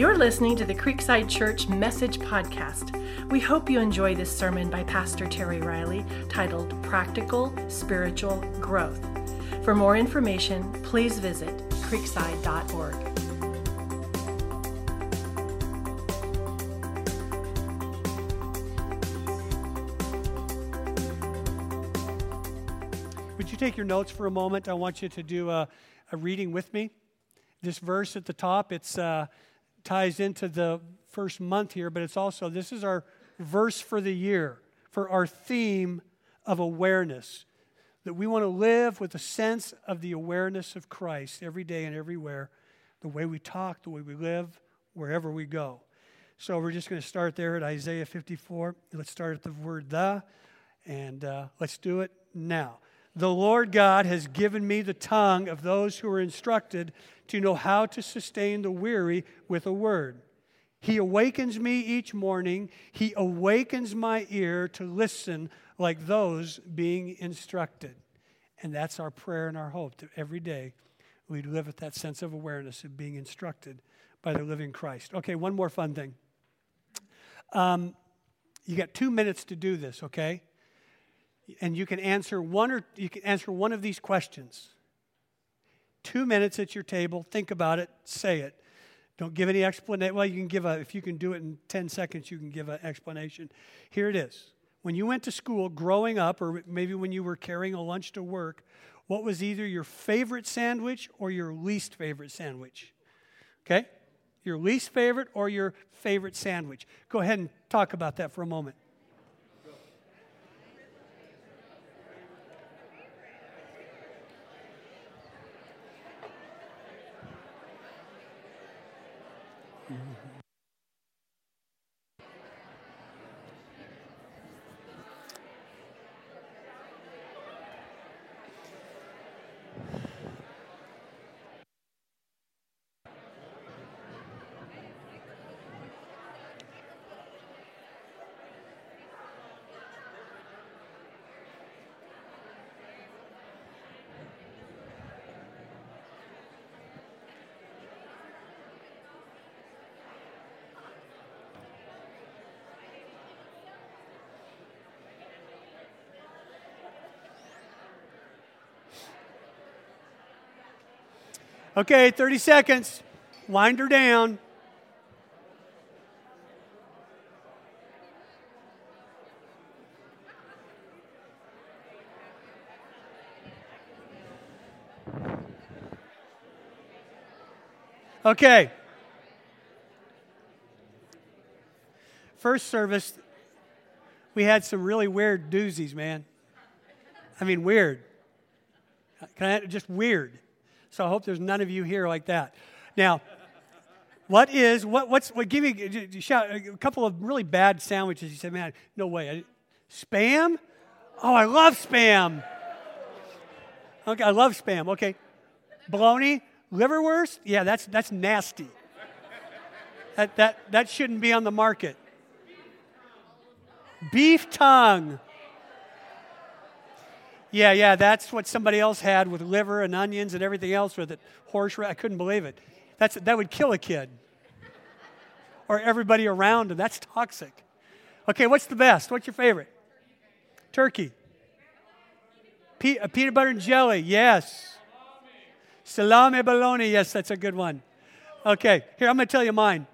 You're listening to the Creekside Church Message Podcast. We hope you enjoy this sermon by Pastor Terry Riley titled Practical Spiritual Growth. For more information, please visit creekside.org. Would you take your notes for a moment? I want you to do a, a reading with me. This verse at the top, it's uh, ties into the first month here, but it's also this is our verse for the year, for our theme of awareness. That we want to live with a sense of the awareness of Christ every day and everywhere, the way we talk, the way we live, wherever we go. So we're just going to start there at Isaiah 54. Let's start at the word the, and uh, let's do it now. The Lord God has given me the tongue of those who are instructed to know how to sustain the weary with a word. He awakens me each morning. He awakens my ear to listen like those being instructed. And that's our prayer and our hope that every day we live with that sense of awareness of being instructed by the living Christ. Okay, one more fun thing. Um, you got two minutes to do this, okay? And you can answer one or you can answer one of these questions. Two minutes at your table, think about it, say it. Don't give any explanation. Well, you can give a, if you can do it in 10 seconds, you can give an explanation. Here it is. When you went to school growing up, or maybe when you were carrying a lunch to work, what was either your favorite sandwich or your least favorite sandwich? Okay? Your least favorite or your favorite sandwich. Go ahead and talk about that for a moment. Okay, 30 seconds. Wind her down. Okay. First service, we had some really weird doozies, man. I mean, weird. Can I, just weird. So I hope there's none of you here like that. Now, what is what? What's what? Give me shout a couple of really bad sandwiches. You said, "Man, no way." I, spam? Oh, I love spam. Okay, I love spam. Okay, bologna, liverwurst. Yeah, that's that's nasty. That that that shouldn't be on the market. Beef tongue. Yeah, yeah, that's what somebody else had with liver and onions and everything else with it. Horse, I couldn't believe it. That's, that would kill a kid or everybody around him. That's toxic. Okay, what's the best? What's your favorite? Turkey. Pe- uh, peanut butter and jelly, yes. Salami bologna, yes, that's a good one. Okay, here, I'm going to tell you mine.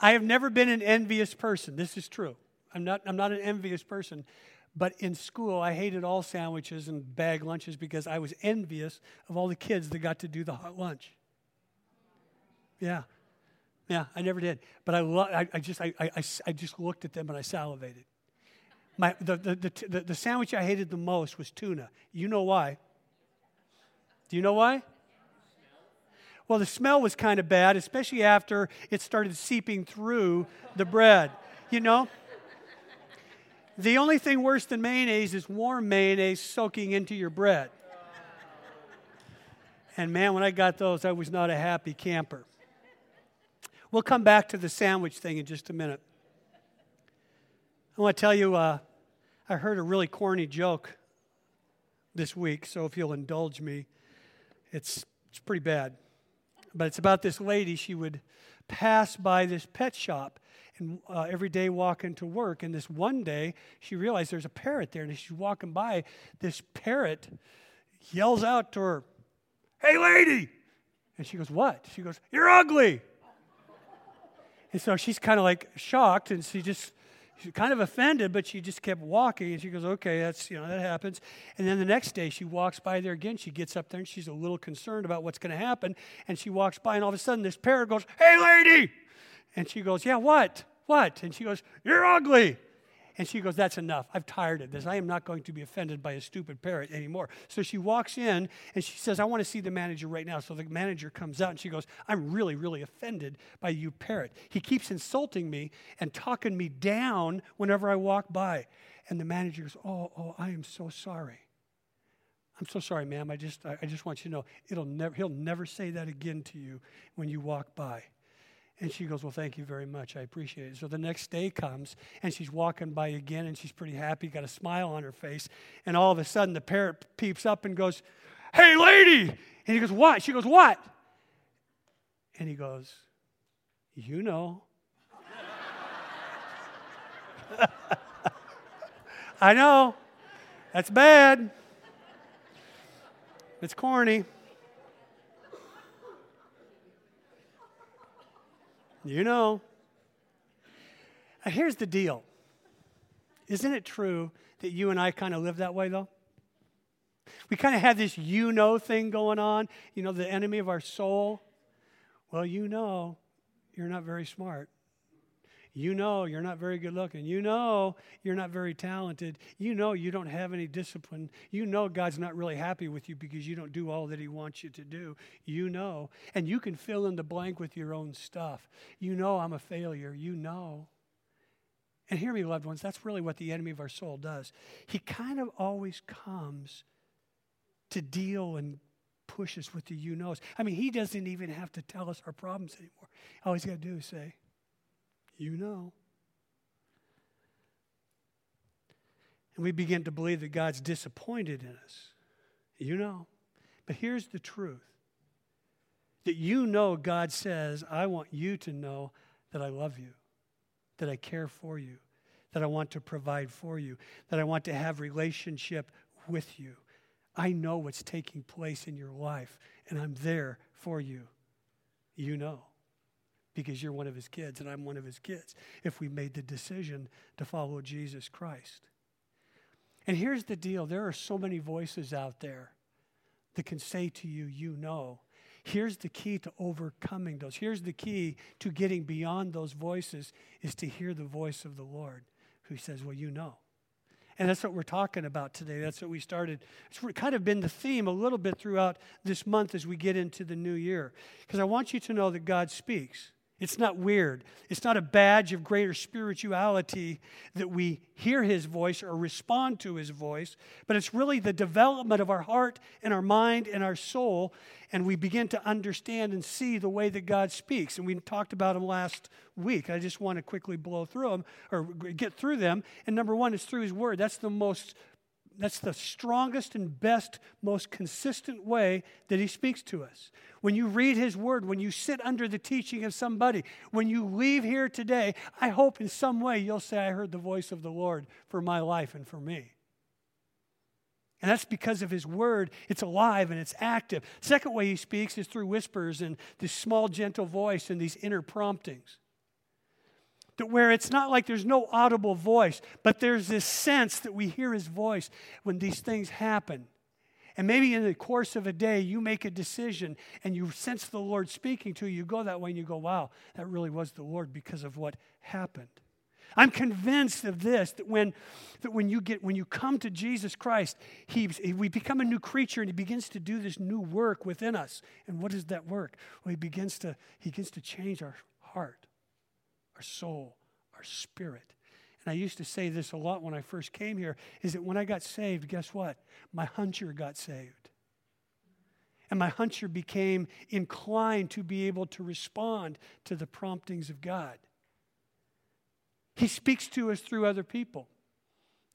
I have never been an envious person. This is true. I'm not, I'm not an envious person. But in school, I hated all sandwiches and bag lunches because I was envious of all the kids that got to do the hot lunch. Yeah. Yeah, I never did. But I, lo- I, I, just, I, I, I just looked at them and I salivated. My, the, the, the, the, the sandwich I hated the most was tuna. You know why? Do you know why? Well, the smell was kind of bad, especially after it started seeping through the bread. You know? The only thing worse than mayonnaise is warm mayonnaise soaking into your bread. And man, when I got those, I was not a happy camper. We'll come back to the sandwich thing in just a minute. I want to tell you, uh, I heard a really corny joke this week, so if you'll indulge me, it's, it's pretty bad. But it's about this lady. She would pass by this pet shop and uh, every day walking to work. And this one day, she realized there's a parrot there. And as she's walking by, this parrot yells out to her, Hey, lady! And she goes, What? She goes, You're ugly! and so she's kind of like shocked and she just she's kind of offended, but she just kept walking. And she goes, okay, that's, you know, that happens. And then the next day she walks by there again. She gets up there and she's a little concerned about what's going to happen. And she walks by and all of a sudden this parrot goes, hey, lady. And she goes, yeah, what? What? And she goes, you're ugly. And she goes, That's enough. I've tired of this. I am not going to be offended by a stupid parrot anymore. So she walks in and she says, I want to see the manager right now. So the manager comes out and she goes, I'm really, really offended by you, parrot. He keeps insulting me and talking me down whenever I walk by. And the manager goes, Oh, oh, I am so sorry. I'm so sorry, ma'am. I just, I just want you to know it'll never, he'll never say that again to you when you walk by. And she goes, Well, thank you very much. I appreciate it. So the next day comes, and she's walking by again, and she's pretty happy, got a smile on her face. And all of a sudden, the parrot peeps up and goes, Hey, lady! And he goes, What? She goes, What? And he goes, You know. I know. That's bad. It's corny. You know. Now, here's the deal. Isn't it true that you and I kind of live that way, though? We kind of have this you know thing going on, you know, the enemy of our soul. Well, you know you're not very smart. You know you're not very good looking. You know you're not very talented. You know you don't have any discipline. You know God's not really happy with you because you don't do all that He wants you to do. You know. And you can fill in the blank with your own stuff. You know I'm a failure. You know. And hear me, loved ones, that's really what the enemy of our soul does. He kind of always comes to deal and push us with the you knows. I mean, he doesn't even have to tell us our problems anymore. All he's got to do is say, you know. And we begin to believe that God's disappointed in us. You know. But here's the truth that you know God says, I want you to know that I love you, that I care for you, that I want to provide for you, that I want to have relationship with you. I know what's taking place in your life, and I'm there for you. You know because you're one of his kids and I'm one of his kids if we made the decision to follow Jesus Christ. And here's the deal there are so many voices out there that can say to you, you know. Here's the key to overcoming those. Here's the key to getting beyond those voices is to hear the voice of the Lord who says, Well, you know. And that's what we're talking about today. That's what we started. It's kind of been the theme a little bit throughout this month as we get into the new year. Because I want you to know that God speaks. It's not weird. It's not a badge of greater spirituality that we hear his voice or respond to his voice, but it's really the development of our heart and our mind and our soul, and we begin to understand and see the way that God speaks. And we talked about them last week. I just want to quickly blow through them or get through them. And number one is through his word. That's the most that's the strongest and best, most consistent way that he speaks to us. When you read his word, when you sit under the teaching of somebody, when you leave here today, I hope in some way you'll say, I heard the voice of the Lord for my life and for me. And that's because of his word. It's alive and it's active. Second way he speaks is through whispers and this small, gentle voice and these inner promptings that where it's not like there's no audible voice, but there's this sense that we hear his voice when these things happen. And maybe in the course of a day, you make a decision and you sense the Lord speaking to you. You go that way and you go, wow, that really was the Lord because of what happened. I'm convinced of this that when, that when, you, get, when you come to Jesus Christ, he, we become a new creature and He begins to do this new work within us. And what is that work? Well, He begins to, he begins to change our heart our soul, our spirit. And I used to say this a lot when I first came here is that when I got saved, guess what? My huncher got saved. And my huncher became inclined to be able to respond to the promptings of God. He speaks to us through other people.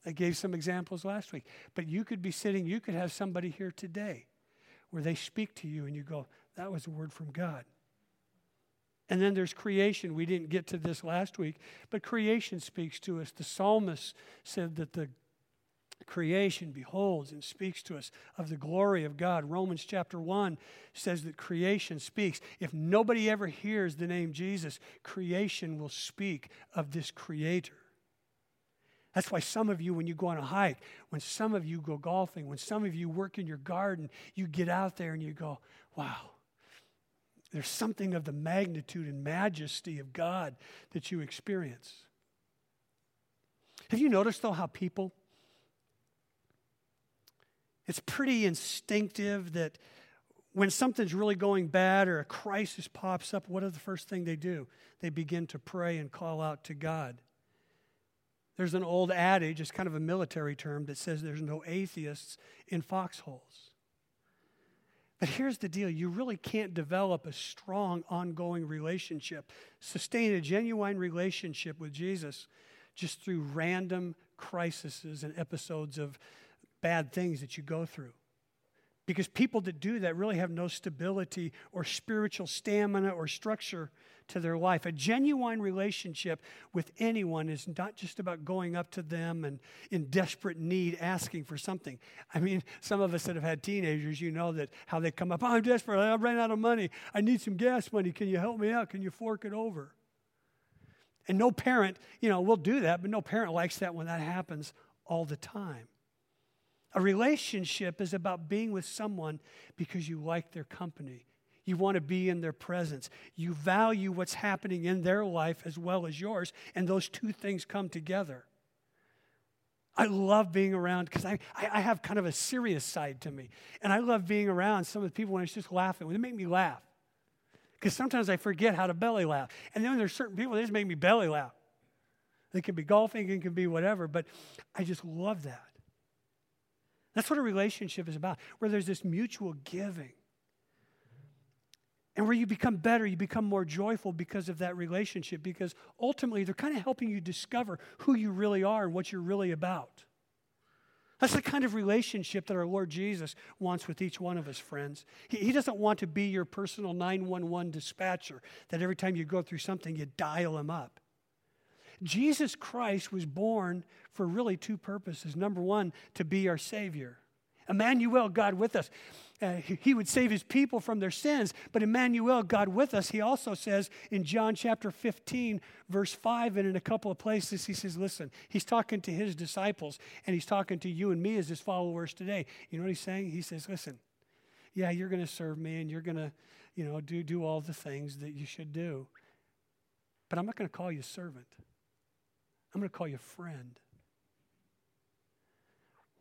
I gave some examples last week. But you could be sitting, you could have somebody here today where they speak to you and you go, that was a word from God. And then there's creation. We didn't get to this last week, but creation speaks to us. The psalmist said that the creation beholds and speaks to us of the glory of God. Romans chapter 1 says that creation speaks. If nobody ever hears the name Jesus, creation will speak of this creator. That's why some of you, when you go on a hike, when some of you go golfing, when some of you work in your garden, you get out there and you go, wow, there's something of the magnitude and majesty of God that you experience. Have you noticed, though, how people, it's pretty instinctive that when something's really going bad or a crisis pops up, what is the first thing they do? They begin to pray and call out to God. There's an old adage, it's kind of a military term, that says there's no atheists in foxholes. But here's the deal you really can't develop a strong, ongoing relationship, sustain a genuine relationship with Jesus just through random crises and episodes of bad things that you go through. Because people that do that really have no stability or spiritual stamina or structure to their life. A genuine relationship with anyone is not just about going up to them and in desperate need asking for something. I mean, some of us that have had teenagers, you know that how they come up, oh, I'm desperate, I ran out of money, I need some gas money, can you help me out? Can you fork it over? And no parent, you know, will do that, but no parent likes that when that happens all the time. A relationship is about being with someone because you like their company. You want to be in their presence. You value what's happening in their life as well as yours, and those two things come together. I love being around because I, I, have kind of a serious side to me. And I love being around some of the people when it's just laughing, when they make me laugh. Because sometimes I forget how to belly laugh. And then there's certain people that just make me belly laugh. It can be golfing, it can be whatever, but I just love that. That's what a relationship is about, where there's this mutual giving and where you become better, you become more joyful because of that relationship, because ultimately they're kind of helping you discover who you really are and what you're really about. That's the kind of relationship that our Lord Jesus wants with each one of us, friends. He, he, doesn't want to be your personal 911 dispatcher that every time you go through something, you dial him up. Jesus Christ was born for really two purposes. Number one, to be our Savior. Emmanuel, God with us uh, he would save his people from their sins. But Emmanuel, God with us, he also says in John chapter 15, verse 5, and in a couple of places, he says, Listen, he's talking to his disciples, and he's talking to you and me as his followers today. You know what he's saying? He says, Listen, yeah, you're going to serve me, and you're going to, you know, do, do all the things that you should do. But I'm not going to call you servant. I'm going to call you friend.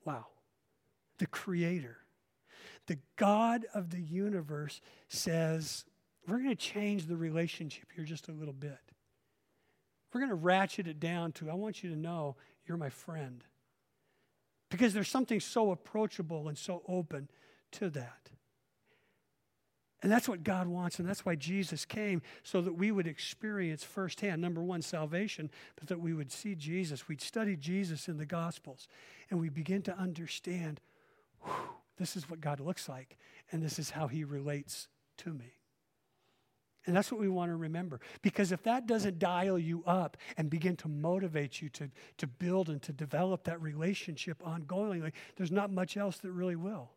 Wow. The Creator the God of the universe says, We're going to change the relationship here just a little bit. We're going to ratchet it down to, I want you to know you're my friend. Because there's something so approachable and so open to that. And that's what God wants, and that's why Jesus came, so that we would experience firsthand, number one, salvation, but that we would see Jesus. We'd study Jesus in the Gospels, and we begin to understand whew, this is what God looks like, and this is how he relates to me. And that's what we want to remember. Because if that doesn't dial you up and begin to motivate you to, to build and to develop that relationship ongoingly, there's not much else that really will.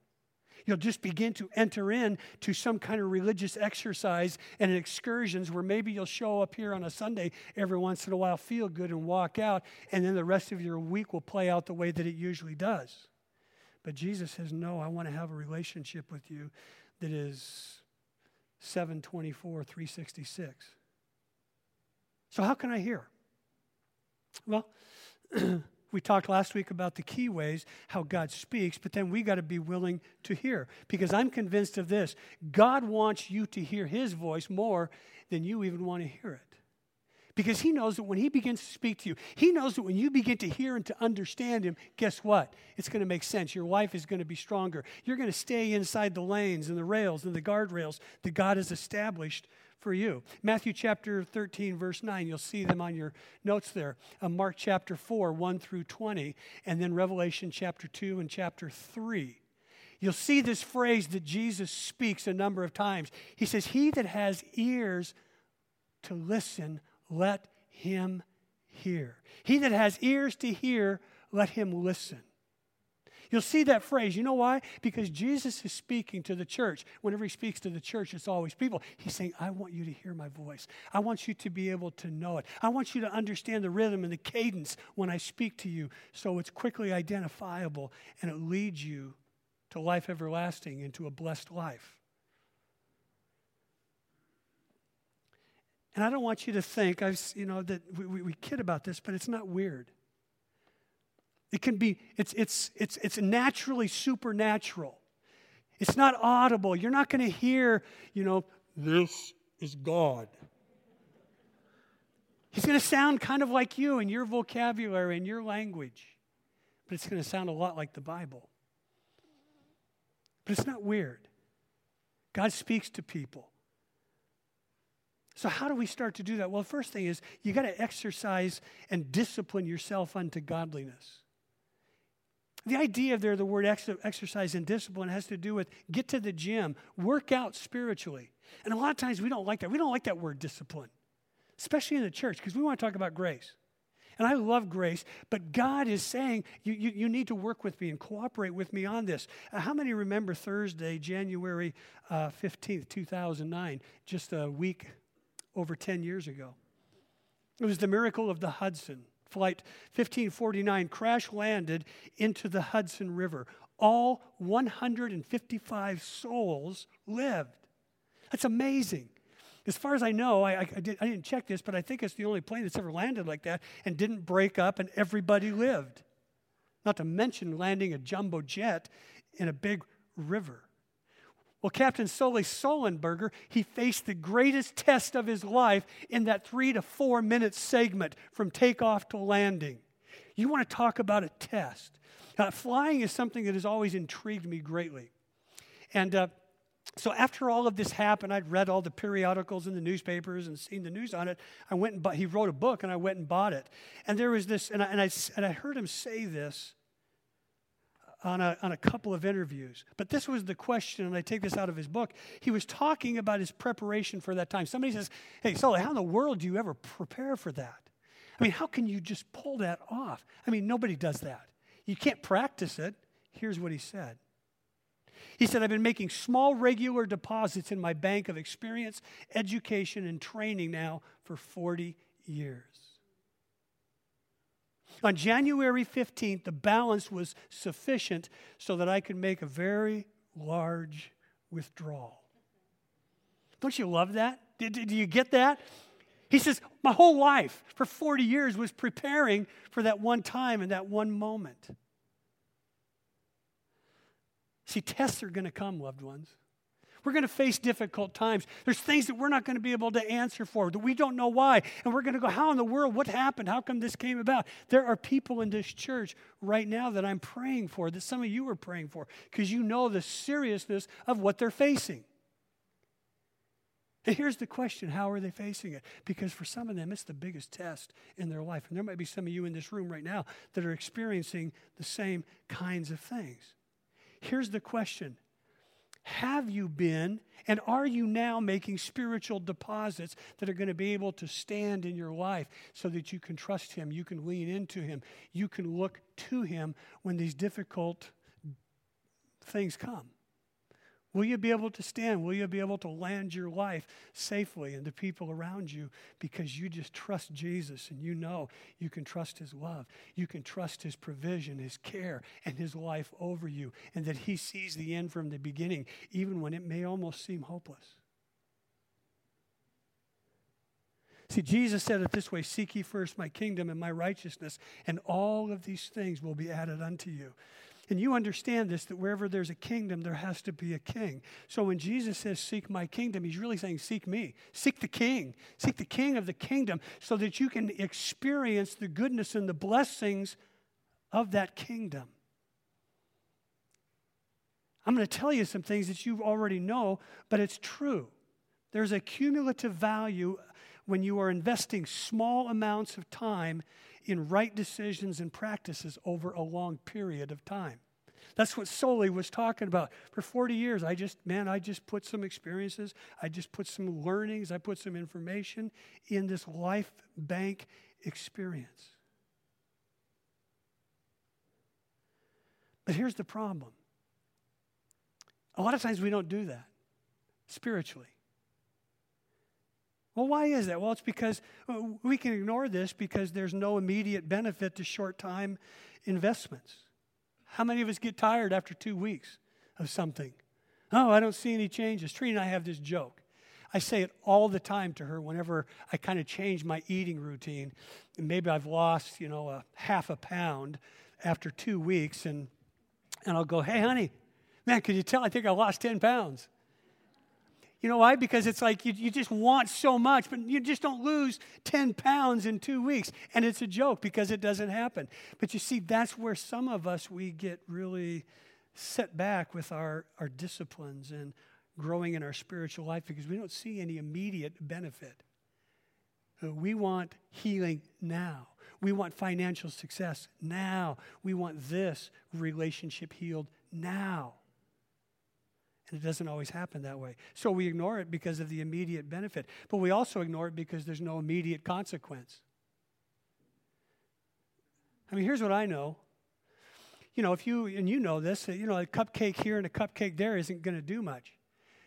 You'll just begin to enter in to some kind of religious exercise and excursions where maybe you'll show up here on a Sunday every once in a while, feel good, and walk out, and then the rest of your week will play out the way that it usually does. But Jesus says, No, I want to have a relationship with you that is 724, 366. So, how can I hear? Well, we talked last week about the key ways how God speaks, but then we got to be willing to hear because I'm convinced of this God wants you to hear his voice more than you even want to hear it. Because he knows that when he begins to speak to you, he knows that when you begin to hear and to understand him, guess what? It's going to make sense. Your life is going to be stronger. You're going to stay inside the lanes and the rails and the guardrails that God has established for you. Matthew chapter 13, verse 9, you'll see them on your notes there. Uh, Mark chapter 4, 1 through 20, and then Revelation chapter 2 and chapter 3. You'll see this phrase that Jesus speaks a number of times. He says, He that has ears, to listen, let him hear. He that has ears to hear, let him listen. You'll see that phrase. You know why? Because Jesus is speaking to the church. Whenever he speaks to the church, it's always people. He's saying, I want you to hear my voice. I want you to be able to know it. I want you to understand the rhythm and the cadence when I speak to you so it's quickly identifiable and it leads you to life everlasting and to a blessed life. And I don't want you to think, I've, you know, that we, we, we kid about this, but it's not weird. It can be, it's, it's, it's, it's naturally supernatural. It's not audible. You're not going to hear, you know, this is God. He's going to sound kind of like you in your vocabulary and your language, but it's going to sound a lot like the Bible. But it's not weird. God speaks to people. So, how do we start to do that? Well, first thing is you got to exercise and discipline yourself unto godliness. The idea there, the word ex- exercise and discipline, has to do with get to the gym, work out spiritually. And a lot of times we don't like that. We don't like that word discipline, especially in the church, because we want to talk about grace. And I love grace, but God is saying you, you, you need to work with me and cooperate with me on this. Uh, how many remember Thursday, January uh, 15th, 2009, just a week over 10 years ago? It was the miracle of the Hudson. Flight 1549 crash landed into the Hudson River. All 155 souls lived. That's amazing. As far as I know, I, I, did, I didn't check this, but I think it's the only plane that's ever landed like that and didn't break up and everybody lived. Not to mention landing a jumbo jet in a big river. Well, Captain Sully Sullenberger, he faced the greatest test of his life in that three to four minute segment from takeoff to landing. You want to talk about a test. Flying is something that has always intrigued me greatly. And uh, so after all of this happened, I'd read all the periodicals in the newspapers and seen the news on it. I went and bought, he wrote a book and I went and bought it. And there was this, and I, and I, and I heard him say this on a, on a couple of interviews. But this was the question, and I take this out of his book. He was talking about his preparation for that time. Somebody says, Hey, Sully, how in the world do you ever prepare for that? I mean, how can you just pull that off? I mean, nobody does that. You can't practice it. Here's what he said. He said, I've been making small, regular deposits in my bank of experience, education, and training now for 40 years. On January 15th, the balance was sufficient so that I could make a very large withdrawal. Don't you love that? Do you get that? He says, My whole life for 40 years was preparing for that one time and that one moment. See, tests are going to come, loved ones. We're going to face difficult times. There's things that we're not going to be able to answer for, that we don't know why. And we're going to go, How in the world? What happened? How come this came about? There are people in this church right now that I'm praying for, that some of you are praying for, because you know the seriousness of what they're facing. And here's the question how are they facing it? Because for some of them, it's the biggest test in their life. And there might be some of you in this room right now that are experiencing the same kinds of things. Here's the question have you been and are you now making spiritual deposits that are going to be able to stand in your life so that you can trust Him, you can lean into Him, you can look to Him when these difficult things come? Will you be able to stand? Will you be able to land your life safely and the people around you because you just trust Jesus and you know you can trust His love? You can trust His provision, His care, and His life over you, and that He sees the end from the beginning, even when it may almost seem hopeless. See, Jesus said it this way Seek ye first my kingdom and my righteousness, and all of these things will be added unto you. And you understand this that wherever there's a kingdom, there has to be a king. So when Jesus says, Seek my kingdom, he's really saying, Seek me. Seek the king. Seek the king of the kingdom so that you can experience the goodness and the blessings of that kingdom. I'm going to tell you some things that you already know, but it's true. There's a cumulative value when you are investing small amounts of time in right decisions and practices over a long period of time. That's what Sully was talking about. For 40 years, I just, man, I just put some experiences, I just put some learnings, I put some information in this life bank experience. But here's the problem a lot of times we don't do that spiritually. Well, why is that? Well, it's because uh, we can ignore this because there's no immediate benefit to short time investments. How many of us get tired after two weeks of something? Oh, I don't see any changes. Trina and I have this joke. I say it all the time to her whenever I kind of change my eating routine. And maybe I've lost, you know, a half a pound after two weeks. And, and I'll go, hey, honey, man, can you tell? I think I lost 10 pounds. You know why? Because it's like you, you just want so much, but you just don't lose 10 pounds in two weeks. And it's a joke because it doesn't happen. But you see, that's where some of us, we get really set back with our, our disciplines and growing in our spiritual life because we don't see any immediate benefit. Uh, we want healing now. We want financial success now. We want this relationship healed now. And it doesn't always happen that way. So we ignore it because of the immediate benefit. But we also ignore it because there's no immediate consequence. I mean, here's what I know. You know, if you, and you know this, you know, a cupcake here and a cupcake there isn't going to do much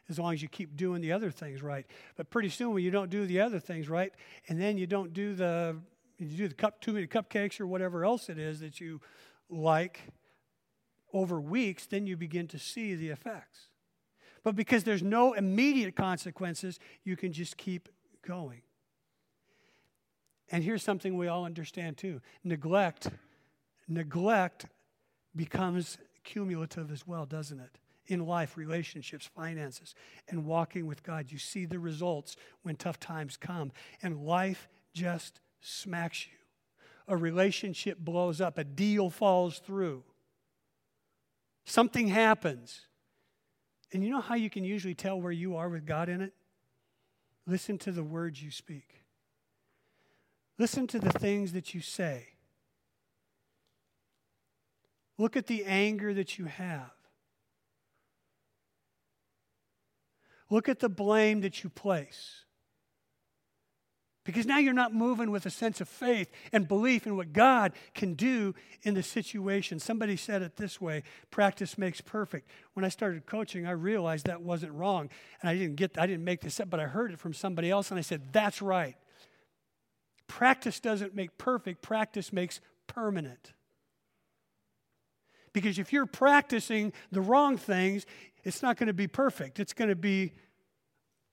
as long as you keep doing the other things right. But pretty soon when you don't do the other things right, and then you don't do the, you do the cup, too many cupcakes or whatever else it is that you like over weeks, then you begin to see the effects. But because there's no immediate consequences, you can just keep going. And here's something we all understand too neglect, neglect becomes cumulative as well, doesn't it? In life, relationships, finances, and walking with God. You see the results when tough times come, and life just smacks you. A relationship blows up, a deal falls through, something happens and you know how you can usually tell where you are with God in it? Listen to the words you speak. Listen to the things that you say. Look at the anger that you have. Look at the blame that you place. Because now you're not moving with a sense of faith and belief in what God can do in the situation. Somebody said it this way practice makes perfect. When I started coaching, I realized that wasn't wrong. And I didn't get I didn't make this up, but I heard it from somebody else and I said, that's right. Practice doesn't make perfect, practice makes permanent. Because if you're practicing the wrong things, it's not going to be perfect. It's going to be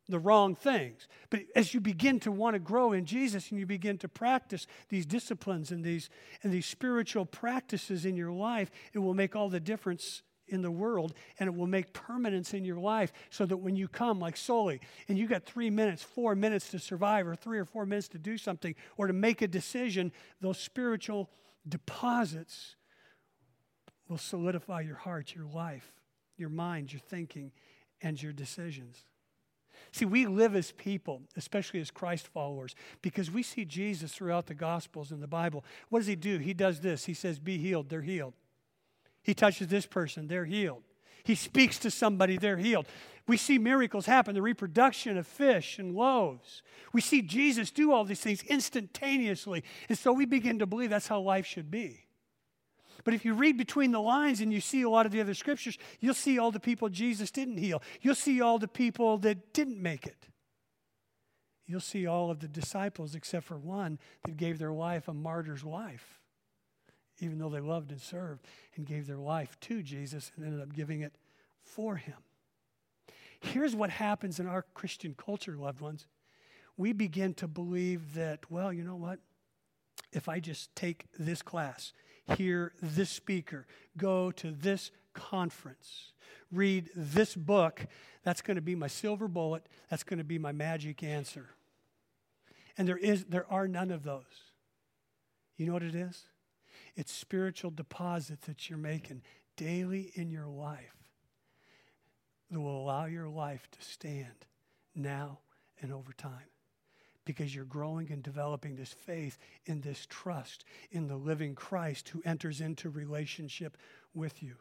the wrong things. But as you begin to want to grow in Jesus and you begin to practice these disciplines and these, and these spiritual practices in your life, it will make all the difference in the world and it will make permanence in your life so that when you come like Sully and you got three minutes, four minutes to survive, or three or four minutes to do something or to make a decision, those spiritual deposits will solidify your heart, your life, your mind, your thinking, and your decisions. See, we live as people, especially as Christ followers, because we see Jesus throughout the Gospels and the Bible. What does he do? He does this. He says, Be healed, they're healed. He touches this person, they're healed. He speaks to somebody, they're healed. We see miracles happen, the reproduction of fish and loaves. We see Jesus do all these things instantaneously. And so we begin to believe that's how life should be. But if you read between the lines and you see a lot of the other scriptures, you'll see all the people Jesus didn't heal. You'll see all the people that didn't make it. You'll see all of the disciples, except for one that gave their life a martyr's life, even though they loved and served and gave their life to Jesus and ended up giving it for him. Here's what happens in our Christian culture, loved ones. We begin to believe that, well, you know what? If I just take this class, hear this speaker, go to this conference, read this book. That's going to be my silver bullet. That's going to be my magic answer. And there is there are none of those. You know what it is? It's spiritual deposits that you're making daily in your life that will allow your life to stand now and over time because you're growing and developing this faith in this trust in the living Christ who enters into relationship with you.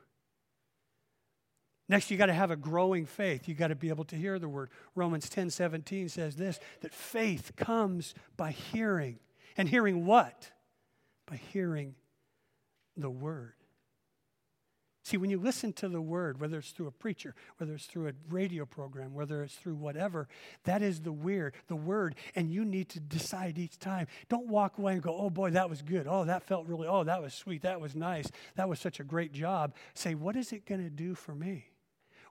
Next, you got to have a growing faith. You got to be able to hear the word. Romans 10 17 says this that faith comes by hearing. And hearing what? By hearing the word. See, when you listen to the word, whether it's through a preacher, whether it's through a radio program, whether it's through whatever, that is the weird, the word, and you need to decide each time. Don't walk away and go, oh boy, that was good. Oh, that felt really, oh, that was sweet. That was nice. That was such a great job. Say, what is it going to do for me?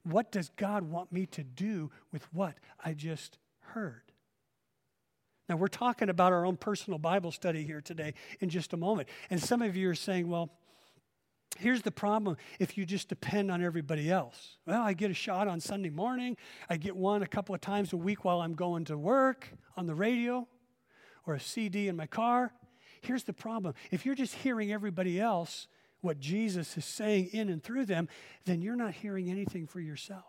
What does God want me to do with what I just heard? Now, we're talking about our own personal Bible study here today in just a moment. And some of you are saying, well, here's the problem if you just depend on everybody else. Well, I get a shot on Sunday morning, I get one a couple of times a week while I'm going to work on the radio or a CD in my car. Here's the problem if you're just hearing everybody else, what Jesus is saying in and through them, then you're not hearing anything for yourself.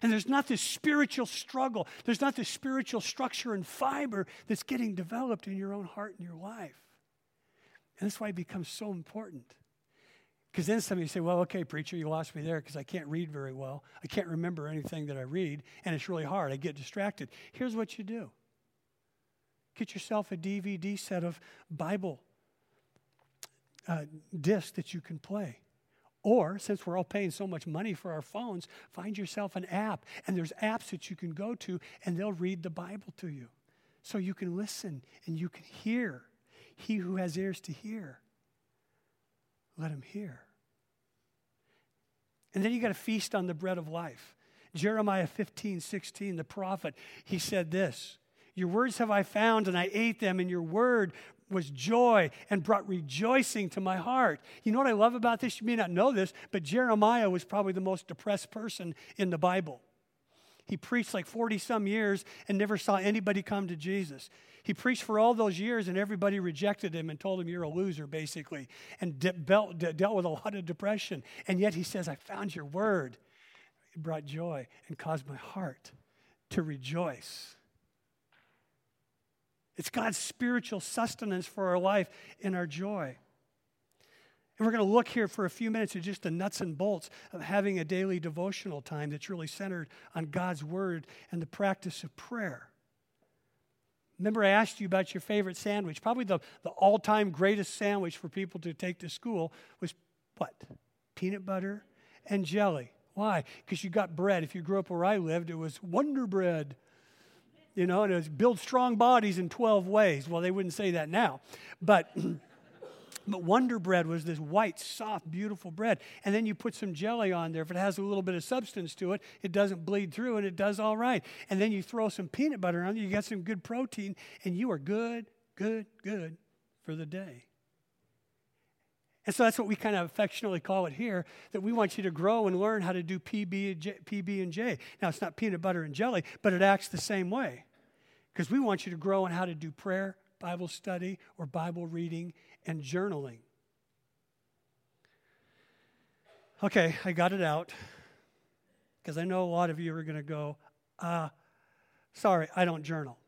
And there's not this spiritual struggle, there's not this spiritual structure and fiber that's getting developed in your own heart and your life. And that's why it becomes so important. Because then somebody say, well, okay, preacher, you lost me there because I can't read very well. I can't remember anything that I read, and it's really hard. I get distracted. Here's what you do get yourself a DVD set of Bible uh, disc that you can play. Or, since we're all paying so much money for our phones, find yourself an app. And there's apps that you can go to, and they'll read the Bible to you. So you can listen and you can hear. He who has ears to hear, let him hear. And then you got to feast on the bread of life. Jeremiah 15, 16, the prophet, he said this Your words have I found, and I ate them, and your word was joy and brought rejoicing to my heart. You know what I love about this? You may not know this, but Jeremiah was probably the most depressed person in the Bible. He preached like 40 some years and never saw anybody come to Jesus. He preached for all those years and everybody rejected him and told him you're a loser, basically, and de- de- dealt with a lot of depression. And yet he says, I found your word. It brought joy and caused my heart to rejoice. It's God's spiritual sustenance for our life and our joy. And we're going to look here for a few minutes at just the nuts and bolts of having a daily devotional time that's really centered on God's Word and the practice of prayer. Remember, I asked you about your favorite sandwich. Probably the, the all time greatest sandwich for people to take to school was what? Peanut butter and jelly. Why? Because you got bread. If you grew up where I lived, it was Wonder Bread you know, and it was build strong bodies in 12 ways. Well, they wouldn't say that now. But, but Wonder Bread was this white, soft, beautiful bread. And then you put some jelly on there. If it has a little bit of substance to it, it doesn't bleed through and it does all right. And then you throw some peanut butter on there, you get some good protein, and you are good, good, good for the day. And so that's what we kind of affectionately call it here that we want you to grow and learn how to do PB and J. PB and J. Now, it's not peanut butter and jelly, but it acts the same way because we want you to grow in how to do prayer, Bible study, or Bible reading and journaling. Okay, I got it out because I know a lot of you are going to go, uh, sorry, I don't journal.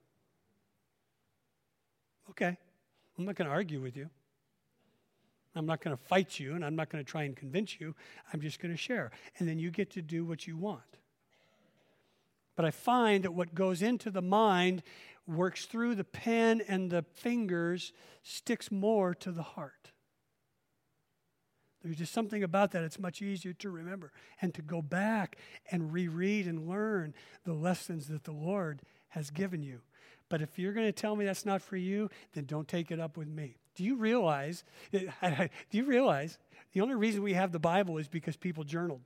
Okay, I'm not going to argue with you. I'm not going to fight you and I'm not going to try and convince you. I'm just going to share. And then you get to do what you want. But I find that what goes into the mind works through the pen and the fingers, sticks more to the heart. There's just something about that. It's much easier to remember and to go back and reread and learn the lessons that the Lord has given you. But if you're going to tell me that's not for you, then don't take it up with me. Do you realize? do you realize the only reason we have the Bible is because people journaled?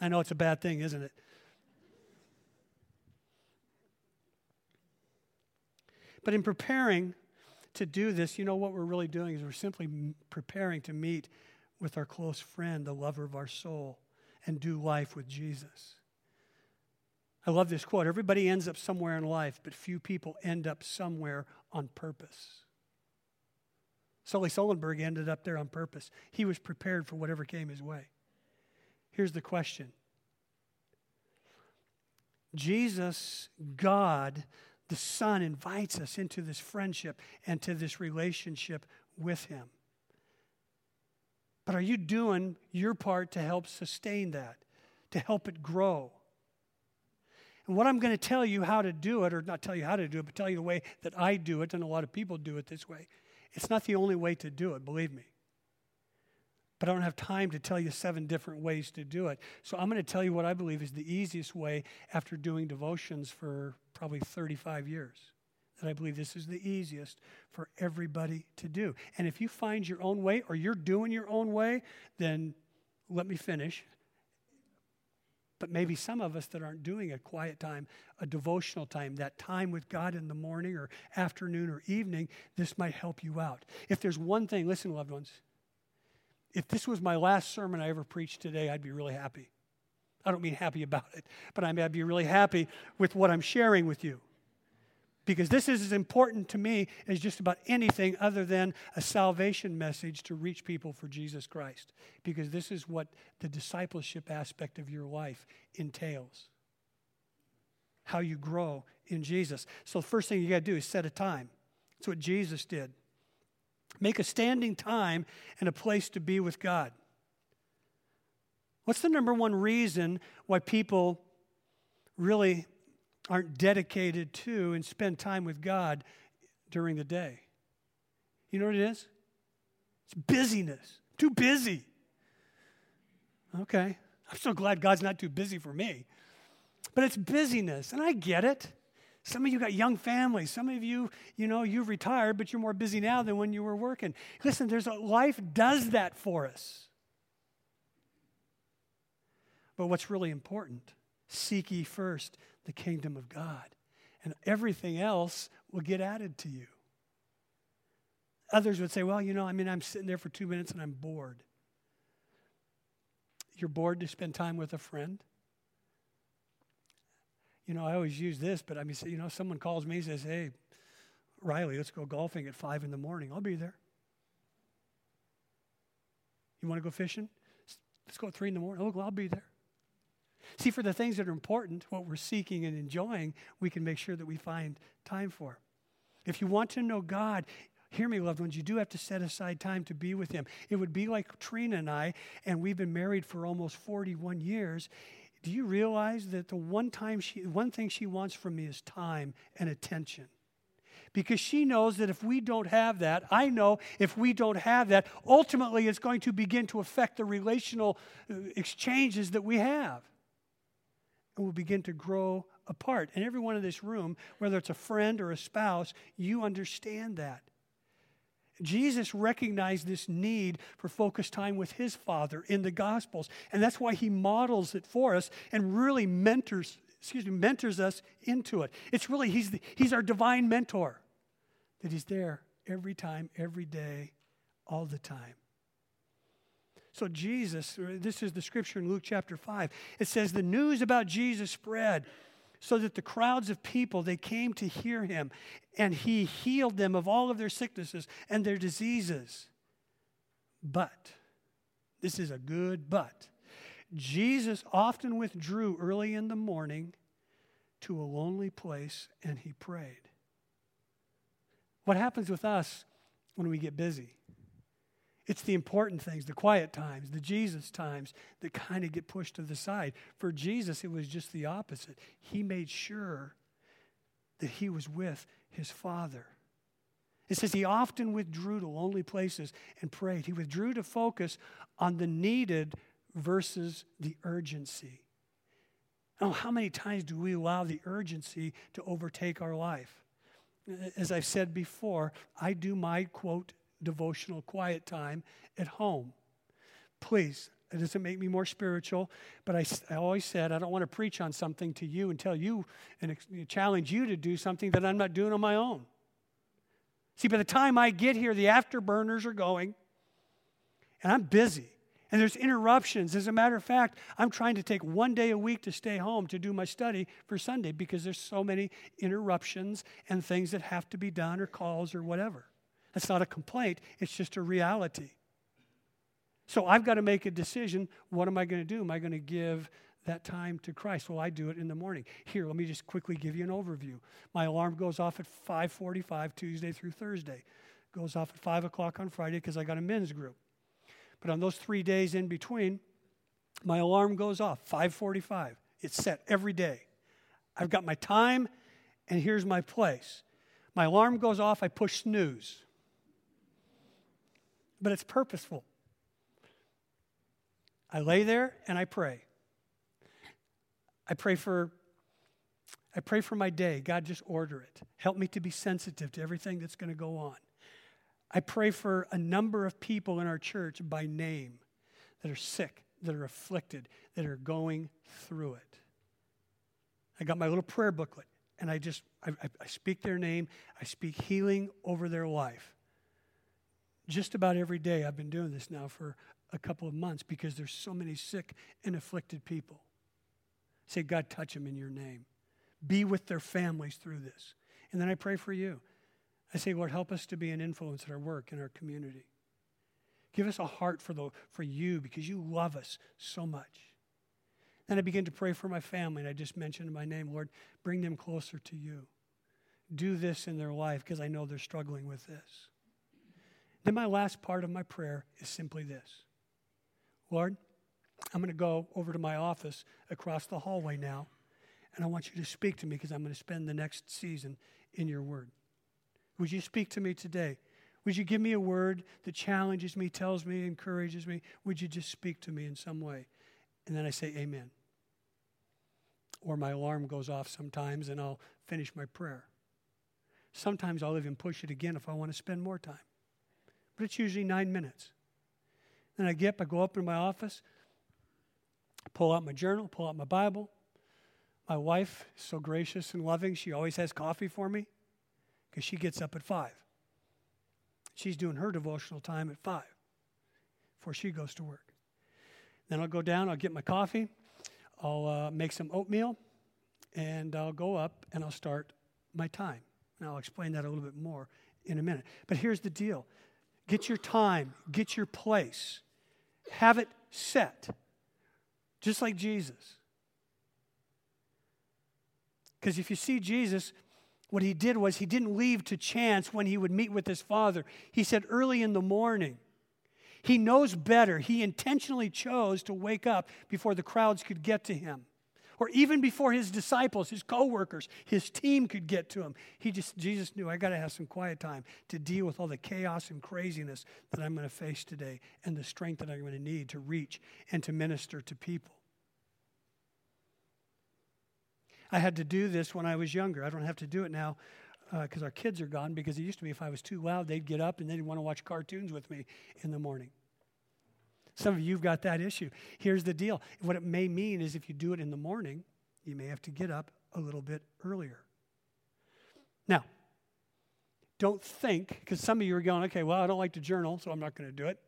I know it's a bad thing, isn't it? But in preparing to do this, you know what we're really doing is we're simply preparing to meet with our close friend, the lover of our soul, and do life with Jesus. I love this quote Everybody ends up somewhere in life, but few people end up somewhere on purpose. Sully Sullenberg ended up there on purpose. He was prepared for whatever came his way. Here's the question Jesus, God, the Son, invites us into this friendship and to this relationship with Him. But are you doing your part to help sustain that, to help it grow? And what I'm going to tell you how to do it, or not tell you how to do it, but tell you the way that I do it, and a lot of people do it this way, it's not the only way to do it, believe me. But I don't have time to tell you seven different ways to do it. So I'm going to tell you what I believe is the easiest way after doing devotions for probably 35 years. That I believe this is the easiest for everybody to do. And if you find your own way or you're doing your own way, then let me finish. But maybe some of us that aren't doing a quiet time, a devotional time, that time with God in the morning or afternoon or evening, this might help you out. If there's one thing, listen, loved ones, if this was my last sermon I ever preached today, I'd be really happy. I don't mean happy about it, but I'd be really happy with what I'm sharing with you because this is as important to me as just about anything other than a salvation message to reach people for Jesus Christ. Because this is what the discipleship aspect of your life entails how you grow in Jesus. So, the first thing you got to do is set a time. That's what Jesus did. Make a standing time and a place to be with God. What's the number one reason why people really aren't dedicated to and spend time with God during the day. You know what it is? It's busyness. Too busy. Okay. I'm so glad God's not too busy for me. But it's busyness, and I get it. Some of you got young families. Some of you, you know, you've retired, but you're more busy now than when you were working. Listen, there's a life does that for us. But what's really important, seek ye first the kingdom of God. And everything else will get added to you. Others would say, well, you know, I mean, I'm sitting there for two minutes and I'm bored. You're bored to spend time with a friend? You know, I always use this, but I mean, you know, someone calls me and says, hey, Riley, let's go golfing at five in the morning. I'll be there. You want to go fishing? Let's go at three in the morning. Oh, I'll be there. See, for the things that are important, what we're seeking and enjoying, we can make sure that we find time for. If you want to know God, hear me, loved ones, you do have to set aside time to be with Him. It would be like Trina and I, and we've been married for almost 41 years. Do you realize that the one time she, one thing she wants from me is time and attention? because she knows that if we don't have that, I know if we don't have that, ultimately it's going to begin to affect the relational uh, exchanges that we have and we'll begin to grow apart. And everyone in this room, whether it's a friend or a spouse, you understand that. Jesus recognized this need for focused time with his Father in the Gospels. And that's why he models it for us and really mentors, excuse me, mentors us into it. It's really, he's, the, he's our divine mentor, that he's there every time, every day, all the time. So, Jesus, this is the scripture in Luke chapter 5. It says, The news about Jesus spread so that the crowds of people they came to hear him and he healed them of all of their sicknesses and their diseases. But this is a good but jesus often withdrew early in the morning to a lonely place and he prayed. What happens with us when we get busy it's the important things, the quiet times, the Jesus times that kind of get pushed to the side. For Jesus, it was just the opposite. He made sure that he was with his Father. It says he often withdrew to lonely places and prayed. He withdrew to focus on the needed versus the urgency. Oh, how many times do we allow the urgency to overtake our life? As I've said before, I do my quote devotional quiet time at home. Please, it doesn't make me more spiritual, but I, I always said I don't want to preach on something to you and tell you and challenge you to do something that I'm not doing on my own. See, by the time I get here, the afterburners are going, and I'm busy. And there's interruptions. As a matter of fact, I'm trying to take one day a week to stay home to do my study for Sunday because there's so many interruptions and things that have to be done or calls or whatever. That's not a complaint, it's just a reality. So I've got to make a decision. What am I going to do? Am I going to give that time to Christ? Well, I do it in the morning. Here, let me just quickly give you an overview. My alarm goes off at 5:45 Tuesday through Thursday. Goes off at 5 o'clock on Friday because I got a men's group. But on those three days in between, my alarm goes off 5:45. It's set every day. I've got my time, and here's my place. My alarm goes off. I push snooze, but it's purposeful. I lay there and I pray. I pray for I pray for my day. God, just order it. Help me to be sensitive to everything that's going to go on. I pray for a number of people in our church by name that are sick, that are afflicted, that are going through it. I got my little prayer booklet, and I just I, I speak their name. I speak healing over their life. Just about every day, I've been doing this now for a couple of months because there's so many sick and afflicted people. Say, God, touch them in your name. Be with their families through this. And then I pray for you. I say, Lord, help us to be an influence at our work, in our community. Give us a heart for, the, for you because you love us so much. Then I begin to pray for my family, and I just mentioned my name, Lord, bring them closer to you. Do this in their life because I know they're struggling with this. Then my last part of my prayer is simply this Lord, I'm going to go over to my office across the hallway now, and I want you to speak to me because I'm going to spend the next season in your word. Would you speak to me today? Would you give me a word that challenges me, tells me, encourages me? Would you just speak to me in some way? And then I say, Amen. Or my alarm goes off sometimes and I'll finish my prayer. Sometimes I'll even push it again if I want to spend more time. But it's usually nine minutes. Then I get up, I go up in my office, pull out my journal, pull out my Bible. My wife is so gracious and loving. She always has coffee for me because she gets up at five. She's doing her devotional time at five before she goes to work. Then I'll go down, I'll get my coffee, I'll uh, make some oatmeal, and I'll go up and I'll start my time. And I'll explain that a little bit more in a minute. But here's the deal get your time, get your place, have it set, just like Jesus. Because if you see Jesus, what he did was he didn't leave to chance when he would meet with his father. He said early in the morning, he knows better. He intentionally chose to wake up before the crowds could get to him. Or even before his disciples, his co-workers, his team could get to him. He just Jesus knew I got to have some quiet time to deal with all the chaos and craziness that I'm going to face today and the strength that I'm going to need to reach and to minister to people. I had to do this when I was younger. I don't have to do it now because uh, our kids are gone. Because it used to be if I was too loud, they'd get up and they'd want to watch cartoons with me in the morning. Some of you have got that issue. Here's the deal what it may mean is if you do it in the morning, you may have to get up a little bit earlier. Now, don't think, because some of you are going, okay, well, I don't like to journal, so I'm not going to do it.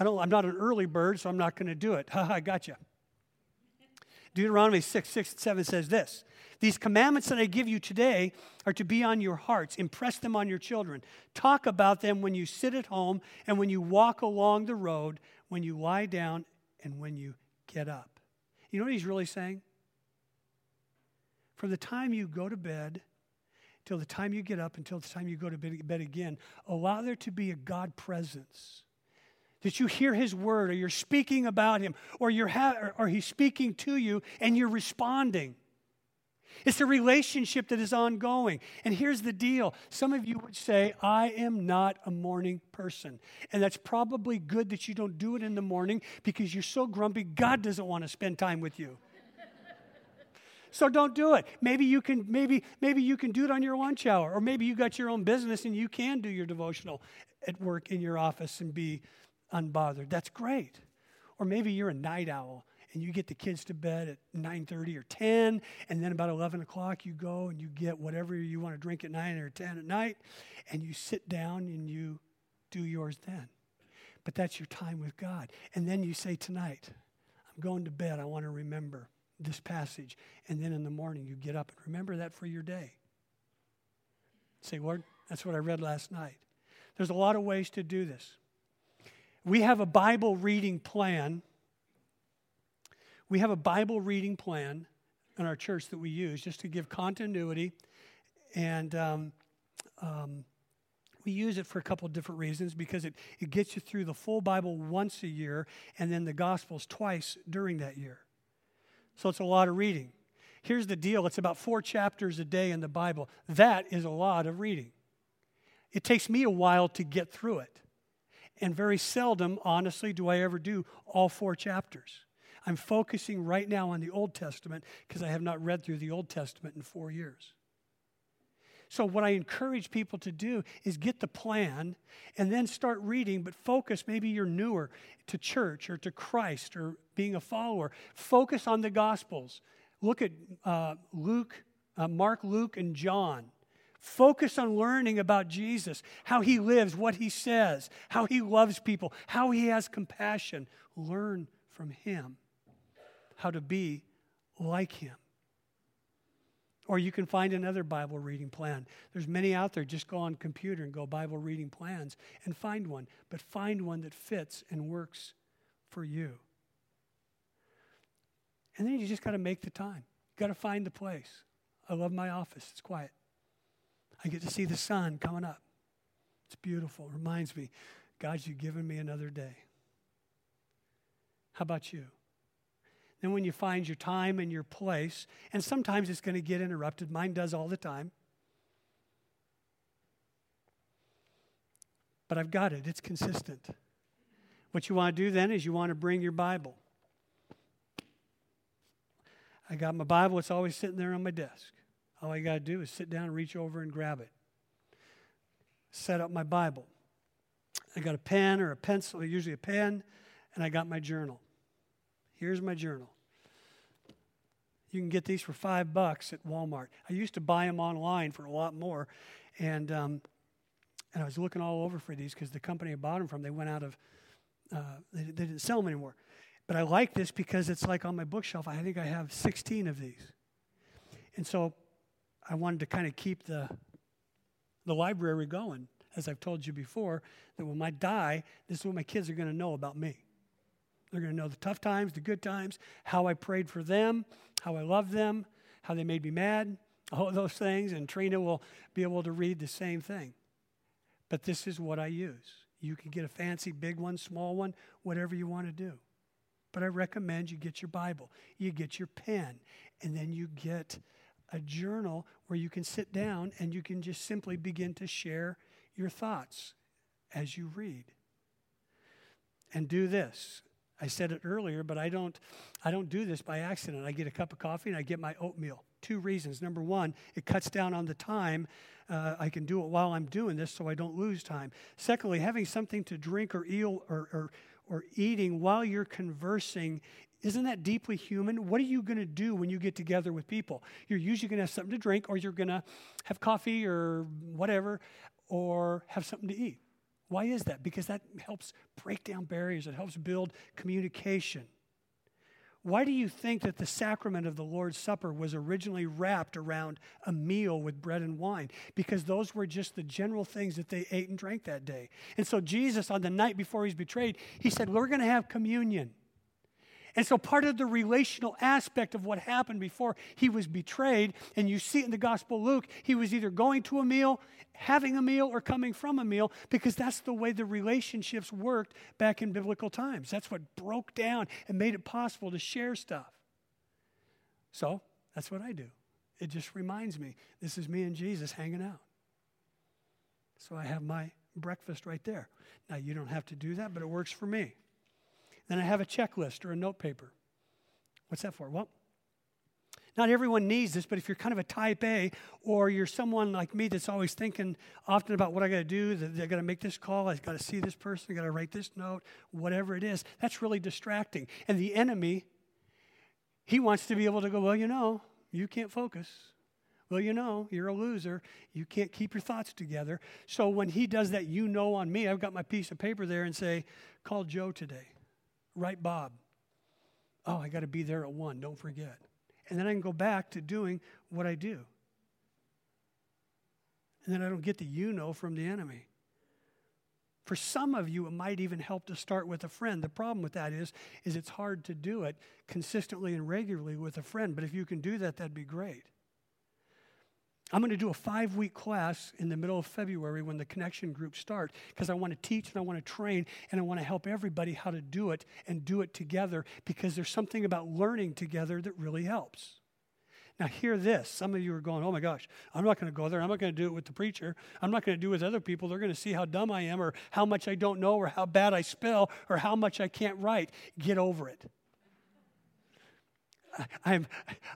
I don't, I'm not an early bird, so I'm not going to do it. Ha I got you. Deuteronomy 6, 6, and 7 says this These commandments that I give you today are to be on your hearts. Impress them on your children. Talk about them when you sit at home and when you walk along the road, when you lie down and when you get up. You know what he's really saying? From the time you go to bed till the time you get up, until the time you go to bed again, allow there to be a God presence that you hear his word or you're speaking about him or, you're ha- or he's speaking to you and you're responding. It's a relationship that is ongoing. And here's the deal some of you would say, I am not a morning person. And that's probably good that you don't do it in the morning because you're so grumpy, God doesn't want to spend time with you. so don't do it. Maybe you can maybe maybe you can do it on your lunch hour or maybe you got your own business and you can do your devotional at work in your office and be unbothered. That's great. Or maybe you're a night owl and you get the kids to bed at 9.30 or 10 and then about 11 o'clock you go and you get whatever you want to drink at 9 or 10 at night and you sit down and you do yours then. But that's your time with god. And then you say tonight i'm going to bed. I want to remember this passage. And then in the morning you get up and remember that for your day. Say lord that's what i read last night. There's a lot of ways to do this we have a Bible reading plan. We have a Bible reading plan in our church that we use just to give continuity and um, um, We use it for a couple of different reasons because it, it gets you through the full Bible once a year and then the Gospels twice during that year. So it's a lot of reading. Here's the deal it's about four chapters a day in the Bible. That is a lot of reading. It takes me a while to get through it. And very seldom, honestly, do I ever do all four chapters. I'm focusing right now on the Old Testament because I have not read through the Old Testament in four years. So, what I encourage people to do is get the plan and then start reading, but focus. Maybe you're newer to church or to Christ or being a follower. Focus on the Gospels. Look at uh, Luke, uh, Mark, Luke, and John. Focus on learning about Jesus, how he lives, what he says, how he loves people, how he has compassion. Learn from him how to be like him. Or you can find another Bible reading plan. There's many out there. Just go on computer and go Bible reading plans and find one, but find one that fits and works for you. And then you just got to make the time. You got to find the place. I love my office. It's quiet. I get to see the sun coming up. It's beautiful. It reminds me, God, you've given me another day. How about you? Then, when you find your time and your place, and sometimes it's going to get interrupted, mine does all the time. But I've got it, it's consistent. What you want to do then is you want to bring your Bible. I got my Bible, it's always sitting there on my desk. All I got to do is sit down, reach over, and grab it. Set up my Bible. I got a pen or a pencil, usually a pen, and I got my journal. Here's my journal. You can get these for five bucks at Walmart. I used to buy them online for a lot more, and um, and I was looking all over for these because the company I bought them from they went out of uh, they, they didn't sell them anymore. But I like this because it's like on my bookshelf. I think I have 16 of these, and so I wanted to kind of keep the, the library going, as I've told you before, that when I die, this is what my kids are going to know about me. They're going to know the tough times, the good times, how I prayed for them, how I loved them, how they made me mad, all those things. And Trina will be able to read the same thing. But this is what I use. You can get a fancy big one, small one, whatever you want to do. But I recommend you get your Bible, you get your pen, and then you get a journal where you can sit down and you can just simply begin to share your thoughts as you read. And do this. I said it earlier, but I don't I don't do this by accident. I get a cup of coffee and I get my oatmeal. Two reasons. Number one, it cuts down on the time. Uh, I can do it while I'm doing this so I don't lose time. Secondly, having something to drink or eat or, or, or eating while you're conversing isn't that deeply human? What are you going to do when you get together with people? You're usually going to have something to drink, or you're going to have coffee or whatever, or have something to eat. Why is that? Because that helps break down barriers, it helps build communication. Why do you think that the sacrament of the Lord's Supper was originally wrapped around a meal with bread and wine? Because those were just the general things that they ate and drank that day. And so, Jesus, on the night before he's betrayed, he said, We're going to have communion. And so, part of the relational aspect of what happened before he was betrayed, and you see it in the Gospel Luke, he was either going to a meal, having a meal, or coming from a meal, because that's the way the relationships worked back in biblical times. That's what broke down and made it possible to share stuff. So, that's what I do. It just reminds me this is me and Jesus hanging out. So, I have my breakfast right there. Now, you don't have to do that, but it works for me. Then I have a checklist or a note paper. What's that for? Well, not everyone needs this, but if you're kind of a type A or you're someone like me that's always thinking often about what I got to do, that I got to make this call, I got to see this person, I got to write this note, whatever it is, that's really distracting. And the enemy, he wants to be able to go, well, you know, you can't focus. Well, you know, you're a loser. You can't keep your thoughts together. So when he does that, you know, on me, I've got my piece of paper there and say, call Joe today. Write Bob. Oh, I got to be there at one. Don't forget. And then I can go back to doing what I do. And then I don't get the you know from the enemy. For some of you, it might even help to start with a friend. The problem with that is, is it's hard to do it consistently and regularly with a friend. But if you can do that, that'd be great. I'm going to do a five week class in the middle of February when the connection groups start because I want to teach and I want to train and I want to help everybody how to do it and do it together because there's something about learning together that really helps. Now, hear this. Some of you are going, oh my gosh, I'm not going to go there. I'm not going to do it with the preacher. I'm not going to do it with other people. They're going to see how dumb I am or how much I don't know or how bad I spell or how much I can't write. Get over it. I'm,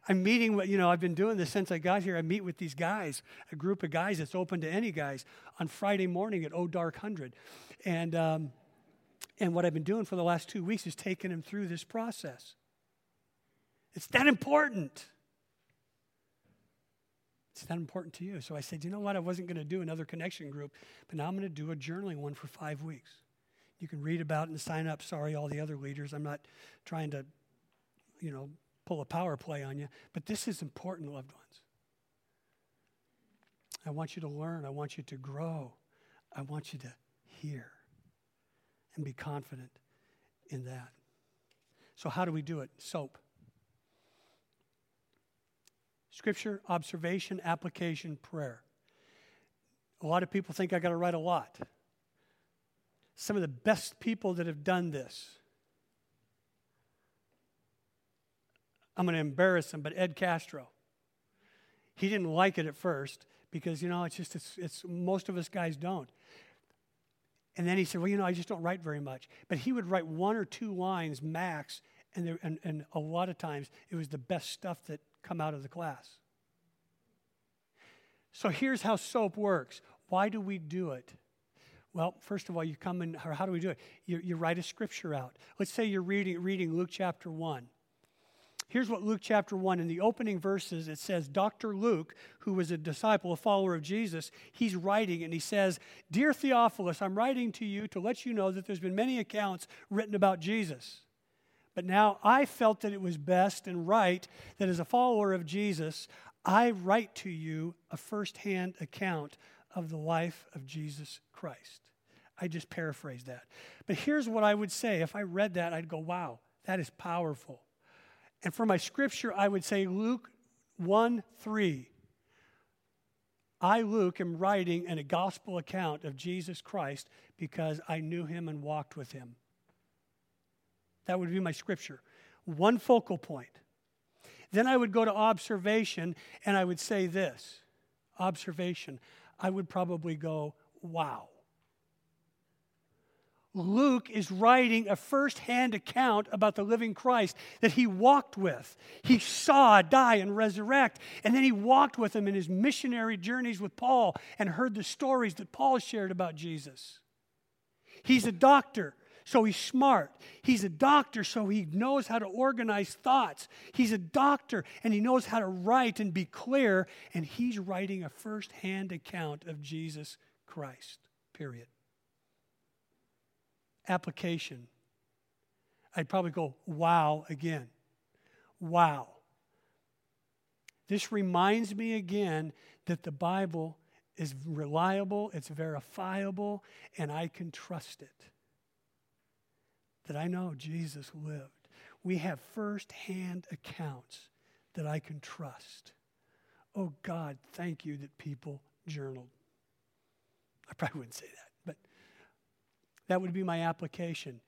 I'm meeting you know, I've been doing this since I got here. I meet with these guys, a group of guys that's open to any guys on Friday morning at Oh Dark 100. And, um, and what I've been doing for the last two weeks is taking them through this process. It's that important. It's that important to you. So I said, you know what? I wasn't going to do another connection group, but now I'm going to do a journaling one for five weeks. You can read about and sign up. Sorry, all the other leaders. I'm not trying to, you know, pull a power play on you, but this is important, loved ones. I want you to learn. I want you to grow. I want you to hear and be confident in that. So, how do we do it? SOAP. Scripture, observation, application, prayer. A lot of people think I got to write a lot. Some of the best people that have done this I'm going to embarrass him, but Ed Castro. He didn't like it at first because, you know, it's just, it's, it's most of us guys don't. And then he said, well, you know, I just don't write very much. But he would write one or two lines max, and, there, and, and a lot of times it was the best stuff that come out of the class. So here's how soap works. Why do we do it? Well, first of all, you come in, or how do we do it? You, you write a scripture out. Let's say you're reading, reading Luke chapter 1. Here's what Luke chapter 1, in the opening verses, it says, Dr. Luke, who was a disciple, a follower of Jesus, he's writing and he says, Dear Theophilus, I'm writing to you to let you know that there's been many accounts written about Jesus. But now I felt that it was best and right that as a follower of Jesus, I write to you a firsthand account of the life of Jesus Christ. I just paraphrased that. But here's what I would say if I read that, I'd go, wow, that is powerful. And for my scripture, I would say Luke 1 3. I, Luke, am writing in a gospel account of Jesus Christ because I knew him and walked with him. That would be my scripture. One focal point. Then I would go to observation and I would say this observation. I would probably go, wow. Luke is writing a first-hand account about the living Christ that he walked with. He saw die and resurrect, and then he walked with him in his missionary journeys with Paul and heard the stories that Paul shared about Jesus. He's a doctor, so he's smart. He's a doctor, so he knows how to organize thoughts. He's a doctor, and he knows how to write and be clear, and he's writing a first-hand account of Jesus Christ, period application, I'd probably go, wow, again. Wow. This reminds me again that the Bible is reliable, it's verifiable, and I can trust it. That I know Jesus lived. We have firsthand accounts that I can trust. Oh God, thank you that people journaled. I probably wouldn't say that. That would be my application.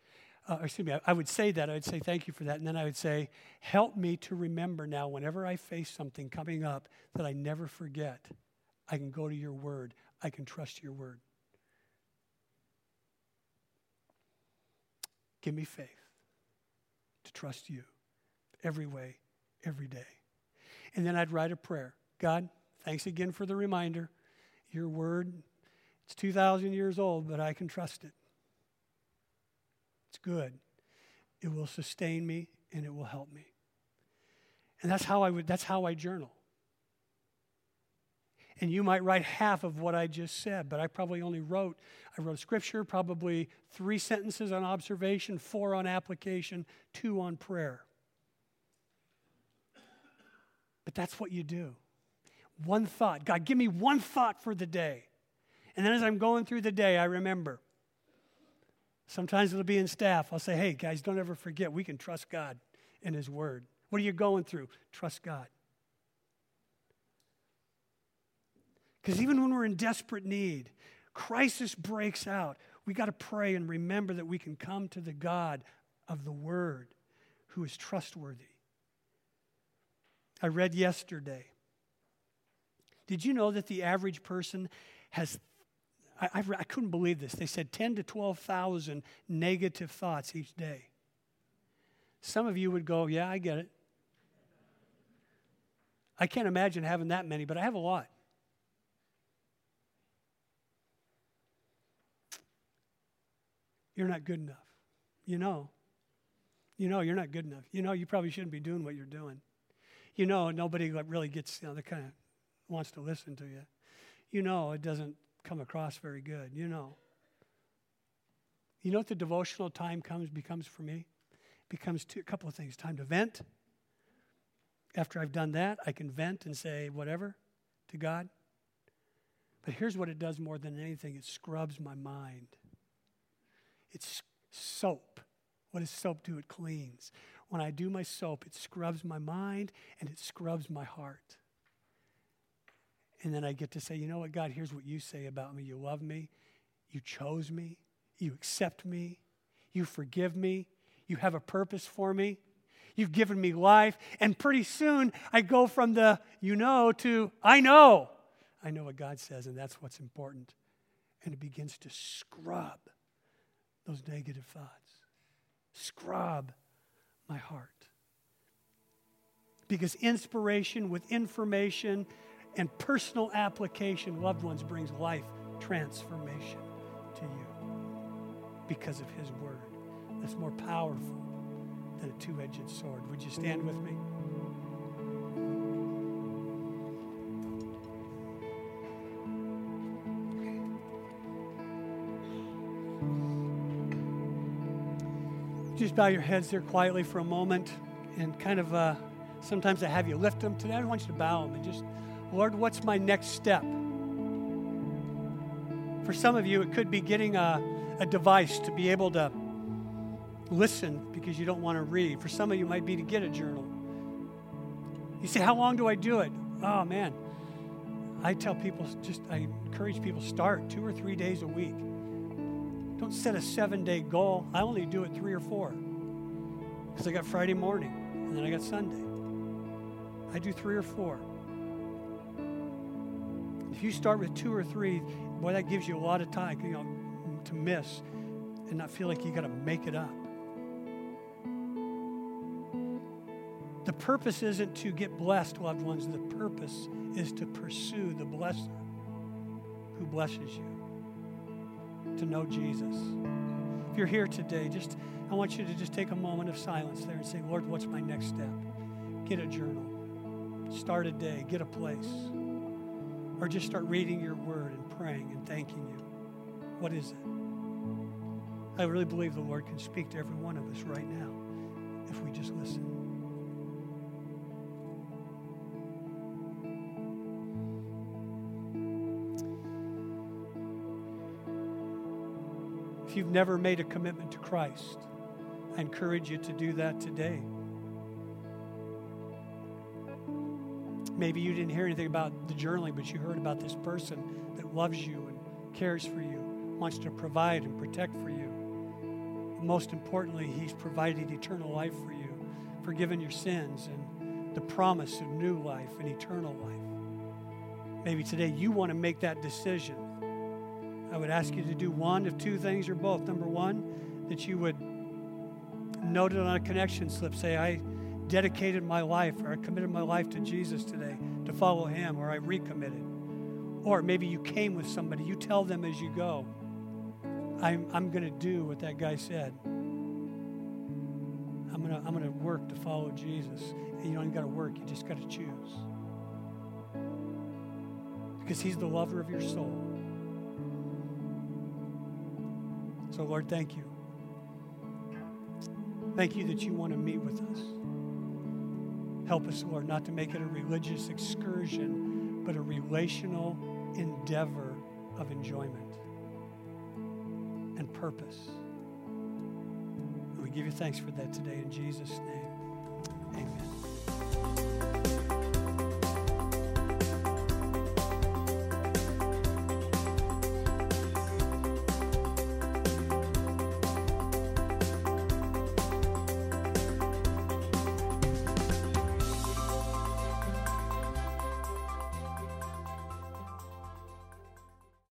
Uh, excuse me, I, I would say that. I would say thank you for that. And then I would say, help me to remember now, whenever I face something coming up, that I never forget. I can go to your word, I can trust your word. Give me faith to trust you every way, every day. And then I'd write a prayer God, thanks again for the reminder. Your word, it's 2,000 years old, but I can trust it. It's good. It will sustain me and it will help me. And that's how I would that's how I journal. And you might write half of what I just said, but I probably only wrote I wrote scripture, probably 3 sentences on observation, 4 on application, 2 on prayer. But that's what you do. One thought. God, give me one thought for the day. And then as I'm going through the day, I remember Sometimes it'll be in staff. I'll say, hey, guys, don't ever forget we can trust God and His Word. What are you going through? Trust God. Because even when we're in desperate need, crisis breaks out, we got to pray and remember that we can come to the God of the Word who is trustworthy. I read yesterday. Did you know that the average person has, I, I, I couldn't believe this. They said 10 to 12,000 negative thoughts each day. Some of you would go, Yeah, I get it. I can't imagine having that many, but I have a lot. You're not good enough. You know. You know you're not good enough. You know you probably shouldn't be doing what you're doing. You know nobody really gets, you know, kind of wants to listen to you. You know it doesn't come across very good. You know. You know what the devotional time comes becomes for me? It becomes two, a couple of things. Time to vent. After I've done that, I can vent and say whatever to God. But here's what it does more than anything it scrubs my mind. It's soap. What does soap do? It cleans. When I do my soap, it scrubs my mind and it scrubs my heart. And then I get to say, you know what, God, here's what you say about me. You love me. You chose me. You accept me. You forgive me. You have a purpose for me. You've given me life. And pretty soon I go from the you know to I know. I know what God says, and that's what's important. And it begins to scrub those negative thoughts. Scrub my heart. Because inspiration with information and personal application, loved ones, brings life transformation to you because of His Word. That's more powerful than a two edged sword. Would you stand with me? Just bow your heads there quietly for a moment and kind of uh, sometimes I have you lift them. Today I want you to bow them and just, Lord, what's my next step? For some of you, it could be getting a, a device to be able to listen because you don't want to read. For some of you, it might be to get a journal. You say, How long do I do it? Oh, man. I tell people, just, I encourage people, start two or three days a week. Don't set a seven day goal. I only do it three or four. Because I got Friday morning and then I got Sunday. I do three or four. If you start with two or three, boy, that gives you a lot of time you know, to miss and not feel like you got to make it up. The purpose isn't to get blessed, loved ones. The purpose is to pursue the blesser who blesses you to know Jesus. If you're here today, just I want you to just take a moment of silence there and say, Lord, what's my next step? Get a journal. Start a day, get a place. Or just start reading your word and praying and thanking you. What is it? I really believe the Lord can speak to every one of us right now if we just listen. If you've never made a commitment to Christ, I encourage you to do that today. Maybe you didn't hear anything about the journaling, but you heard about this person that loves you and cares for you, wants to provide and protect for you. Most importantly, He's provided eternal life for you, forgiven your sins, and the promise of new life and eternal life. Maybe today you want to make that decision I would ask you to do one of two things or both. Number one, that you would note it on a connection slip. Say, I dedicated my life or I committed my life to Jesus today to follow him, or I recommitted. Or maybe you came with somebody. You tell them as you go, I'm, I'm going to do what that guy said. I'm going to I'm going to work to follow Jesus. And you don't even got to work, you just got to choose. Because he's the lover of your soul. So, Lord, thank you. Thank you that you want to meet with us. Help us, Lord, not to make it a religious excursion, but a relational endeavor of enjoyment and purpose. And we give you thanks for that today in Jesus' name.